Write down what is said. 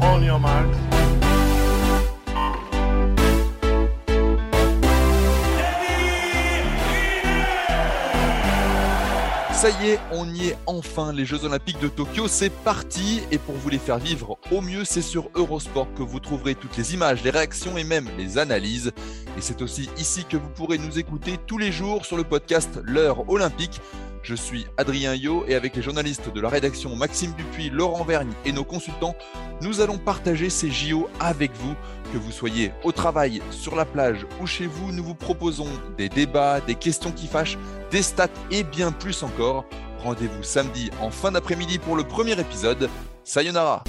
On your marks. Ça y est, on y est enfin. Les Jeux Olympiques de Tokyo, c'est parti. Et pour vous les faire vivre au mieux, c'est sur Eurosport que vous trouverez toutes les images, les réactions et même les analyses. Et c'est aussi ici que vous pourrez nous écouter tous les jours sur le podcast L'heure olympique. Je suis Adrien Yo et avec les journalistes de la rédaction Maxime Dupuis, Laurent Vergne et nos consultants, nous allons partager ces JO avec vous. Que vous soyez au travail, sur la plage ou chez vous, nous vous proposons des débats, des questions qui fâchent, des stats et bien plus encore. Rendez-vous samedi en fin d'après-midi pour le premier épisode. Sayonara